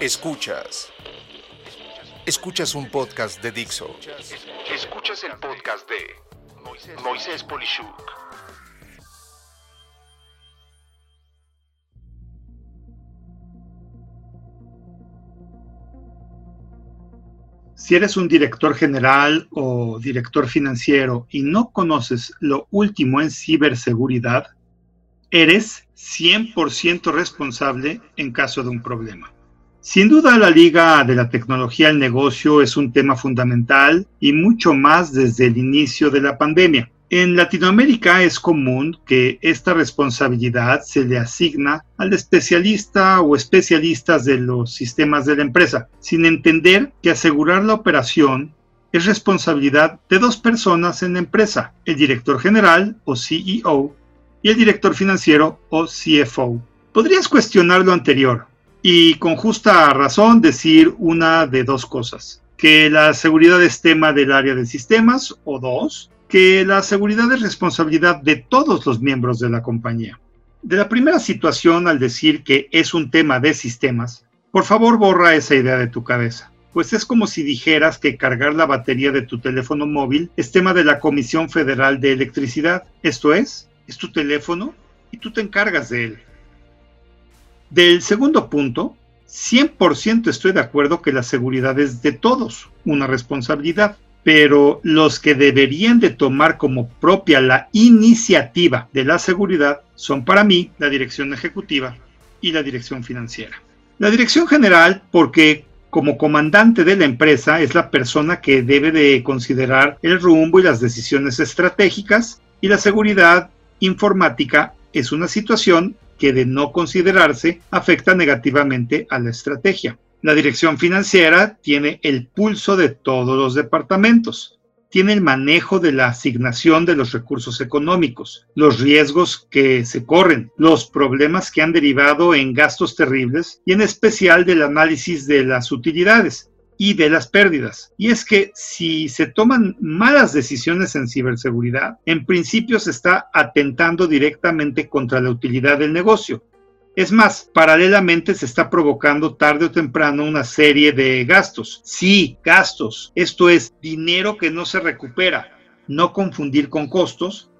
Escuchas. Escuchas un podcast de Dixo. Escuchas el podcast de Moisés Polishuk. Si eres un director general o director financiero y no conoces lo último en ciberseguridad, eres 100% responsable en caso de un problema. Sin duda la liga de la tecnología al negocio es un tema fundamental y mucho más desde el inicio de la pandemia. En Latinoamérica es común que esta responsabilidad se le asigna al especialista o especialistas de los sistemas de la empresa, sin entender que asegurar la operación es responsabilidad de dos personas en la empresa, el director general o CEO y el director financiero o CFO. Podrías cuestionar lo anterior y con justa razón decir una de dos cosas, que la seguridad es tema del área de sistemas o dos, que la seguridad es responsabilidad de todos los miembros de la compañía. De la primera situación al decir que es un tema de sistemas, por favor borra esa idea de tu cabeza, pues es como si dijeras que cargar la batería de tu teléfono móvil es tema de la Comisión Federal de Electricidad. Esto es, es tu teléfono y tú te encargas de él. Del segundo punto, 100% estoy de acuerdo que la seguridad es de todos, una responsabilidad pero los que deberían de tomar como propia la iniciativa de la seguridad son para mí la dirección ejecutiva y la dirección financiera. La dirección general porque como comandante de la empresa es la persona que debe de considerar el rumbo y las decisiones estratégicas y la seguridad informática es una situación que de no considerarse afecta negativamente a la estrategia. La dirección financiera tiene el pulso de todos los departamentos. Tiene el manejo de la asignación de los recursos económicos, los riesgos que se corren, los problemas que han derivado en gastos terribles y en especial del análisis de las utilidades y de las pérdidas. Y es que si se toman malas decisiones en ciberseguridad, en principio se está atentando directamente contra la utilidad del negocio, es más, paralelamente se está provocando tarde o temprano una serie de gastos. Sí, gastos. Esto es dinero que no se recupera. No confundir con costos,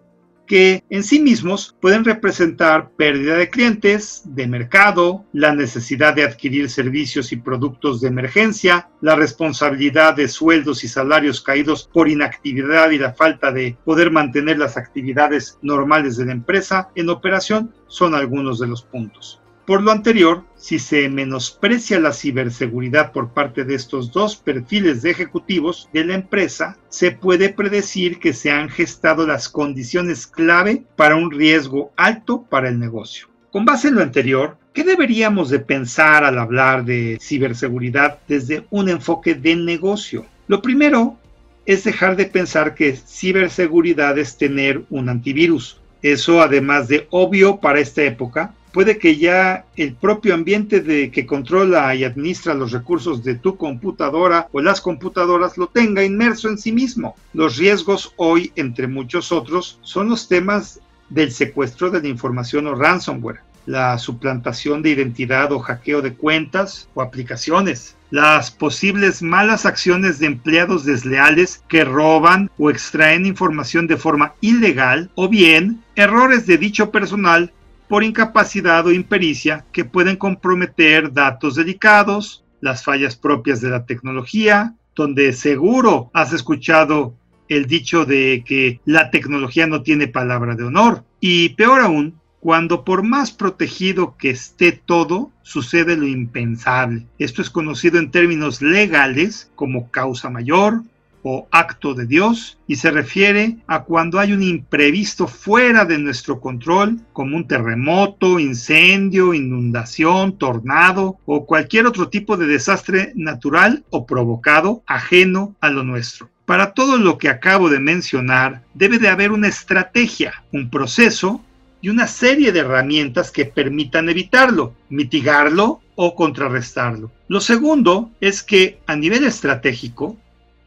que en sí mismos pueden representar pérdida de clientes, de mercado, la necesidad de adquirir servicios y productos de emergencia, la responsabilidad de sueldos y salarios caídos por inactividad y la falta de poder mantener las actividades normales de la empresa en operación son algunos de los puntos. Por lo anterior, si se menosprecia la ciberseguridad por parte de estos dos perfiles de ejecutivos de la empresa, se puede predecir que se han gestado las condiciones clave para un riesgo alto para el negocio. Con base en lo anterior, ¿qué deberíamos de pensar al hablar de ciberseguridad desde un enfoque de negocio? Lo primero es dejar de pensar que ciberseguridad es tener un antivirus. Eso, además de obvio para esta época, puede que ya el propio ambiente de que controla y administra los recursos de tu computadora o las computadoras lo tenga inmerso en sí mismo. Los riesgos hoy, entre muchos otros, son los temas del secuestro de la información o ransomware, la suplantación de identidad o hackeo de cuentas o aplicaciones, las posibles malas acciones de empleados desleales que roban o extraen información de forma ilegal o bien errores de dicho personal por incapacidad o impericia que pueden comprometer datos delicados, las fallas propias de la tecnología, donde seguro has escuchado el dicho de que la tecnología no tiene palabra de honor. Y peor aún, cuando por más protegido que esté todo, sucede lo impensable. Esto es conocido en términos legales como causa mayor, o acto de Dios y se refiere a cuando hay un imprevisto fuera de nuestro control, como un terremoto, incendio, inundación, tornado o cualquier otro tipo de desastre natural o provocado ajeno a lo nuestro. Para todo lo que acabo de mencionar, debe de haber una estrategia, un proceso y una serie de herramientas que permitan evitarlo, mitigarlo o contrarrestarlo. Lo segundo es que a nivel estratégico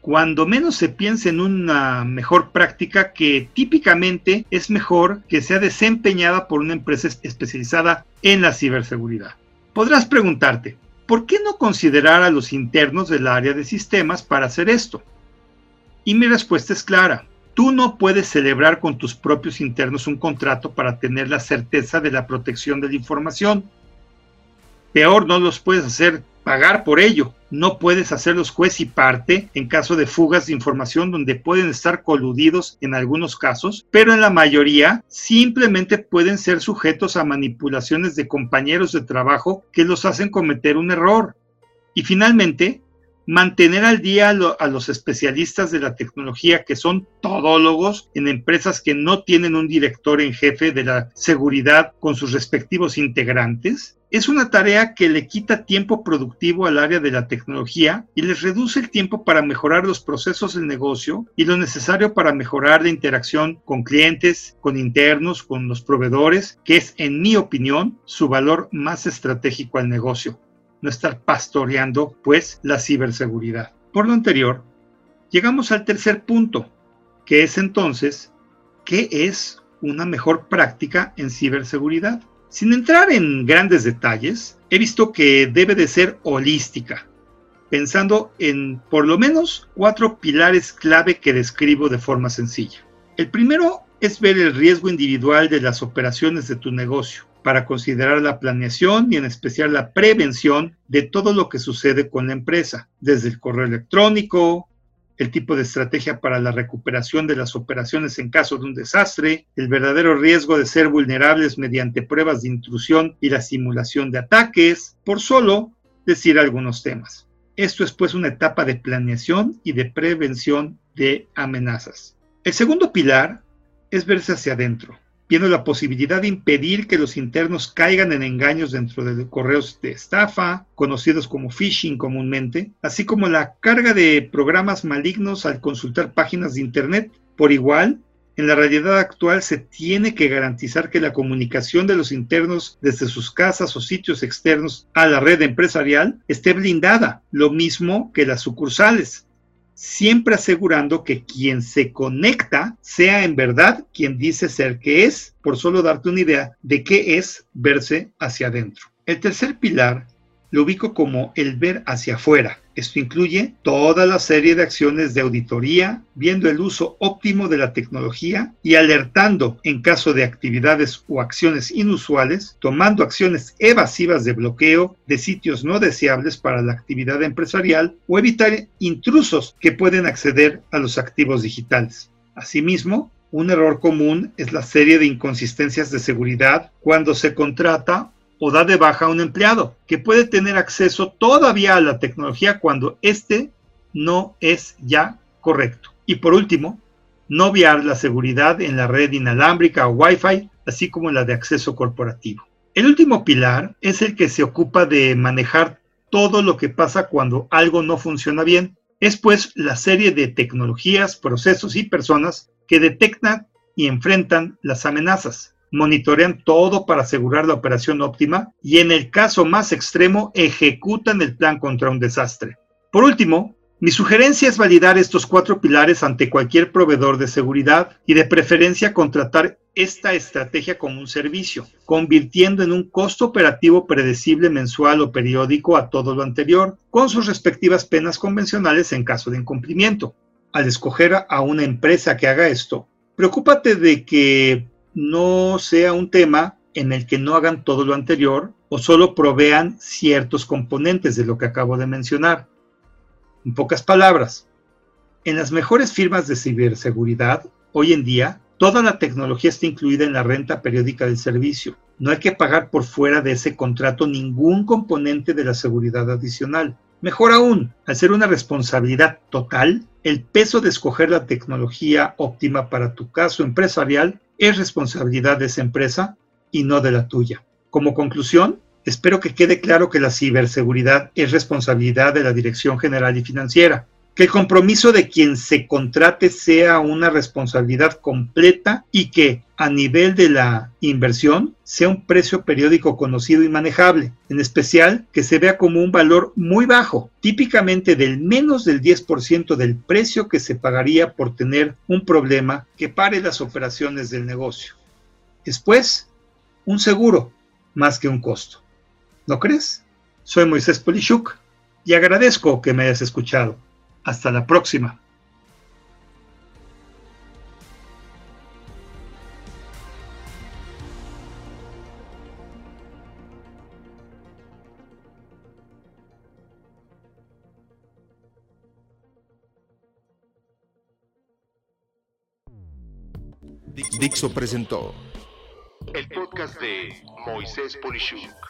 cuando menos se piensa en una mejor práctica que típicamente es mejor que sea desempeñada por una empresa especializada en la ciberseguridad. Podrás preguntarte, ¿por qué no considerar a los internos del área de sistemas para hacer esto? Y mi respuesta es clara. Tú no puedes celebrar con tus propios internos un contrato para tener la certeza de la protección de la información. Peor, no los puedes hacer pagar por ello. No puedes hacerlos juez y parte en caso de fugas de información donde pueden estar coludidos en algunos casos, pero en la mayoría simplemente pueden ser sujetos a manipulaciones de compañeros de trabajo que los hacen cometer un error. Y finalmente, mantener al día a, los especialistas de la tecnología que son todólogos en empresas que no tienen un director en jefe de la seguridad con sus respectivos integrantes. Es una tarea que le quita tiempo productivo al área de la tecnología y les reduce el tiempo para mejorar los procesos del negocio y lo necesario para mejorar la interacción con clientes, con internos, con los proveedores, que es, en mi opinión, su valor más estratégico al negocio no estar pastoreando pues la ciberseguridad. Por lo anterior, llegamos al tercer punto, que es entonces, ¿qué es una mejor práctica en ciberseguridad? Sin entrar en grandes detalles, he visto que debe de ser holística, pensando en por lo menos cuatro pilares clave que describo de forma sencilla. El primero es ver el riesgo individual de las operaciones de tu negocio para considerar la planeación y en especial la prevención de todo lo que sucede con la empresa, desde el correo electrónico, el tipo de estrategia para la recuperación de las operaciones en caso de un desastre, el verdadero riesgo de ser vulnerables mediante pruebas de intrusión y la simulación de ataques, por solo decir algunos temas. Esto es pues una etapa de planeación y de prevención de amenazas. El segundo pilar es verse hacia adentro, viendo la posibilidad de impedir que los internos caigan en engaños dentro de correos de estafa, conocidos como phishing comúnmente, así como la carga de programas malignos al consultar páginas de Internet. Por igual, en la realidad actual se tiene que garantizar que la comunicación de los internos desde sus casas o sitios externos a la red empresarial esté blindada, lo mismo que las sucursales, siempre asegurando que quien se conecta sea en verdad quien dice ser que es, por solo darte una idea de qué es verse hacia adentro. El tercer pilar lo ubico como el ver hacia afuera. Esto incluye toda la serie de acciones de auditoría, viendo el uso óptimo de la tecnología y alertando en caso de actividades o acciones inusuales, tomando acciones evasivas de bloqueo de sitios no deseables para la actividad empresarial o evitar intrusos que pueden acceder a los activos digitales. Asimismo, un error común es la serie de inconsistencias de seguridad cuando se contrata o da de baja a un empleado que puede tener acceso todavía a la tecnología cuando éste no es ya correcto. Y por último, no obviar la seguridad en la red inalámbrica o Wi-Fi, así como la de acceso corporativo. El último pilar es el que se ocupa de manejar todo lo que pasa cuando algo no funciona bien. Es pues la serie de tecnologías, procesos y personas que detectan y enfrentan las amenazas monitorean todo para asegurar la operación óptima y en el caso más extremo ejecutan el plan contra un desastre. Por último, mi sugerencia es validar estos cuatro pilares ante cualquier proveedor de seguridad y de preferencia contratar esta estrategia como un servicio, convirtiendo en un costo operativo predecible mensual o periódico a todo lo anterior, con sus respectivas penas convencionales en caso de incumplimiento. Al escoger a una empresa que haga esto, preocúpate de que no sea un tema en el que no hagan todo lo anterior o solo provean ciertos componentes de lo que acabo de mencionar. En pocas palabras, en las mejores firmas de ciberseguridad, hoy en día, toda la tecnología está incluida en la renta periódica del servicio. No hay que pagar por fuera de ese contrato ningún componente de la seguridad adicional. Mejor aún, al ser una responsabilidad total, el peso de escoger la tecnología óptima para tu caso empresarial es responsabilidad de esa empresa y no de la tuya. Como conclusión, espero que quede claro que la ciberseguridad es responsabilidad de la Dirección General y Financiera, que el compromiso de quien se contrate sea una responsabilidad completa y que a nivel de la inversión sea un precio periódico conocido y manejable, en especial que se vea como un valor muy bajo, típicamente del menos del 10% del precio que se pagaría por tener un problema que pare las operaciones del negocio. Después, un seguro más que un costo. ¿No crees? Soy Moisés Polishuk y agradezco que me hayas escuchado. Hasta la próxima. Dixo presentó El podcast de Moisés Polishuk.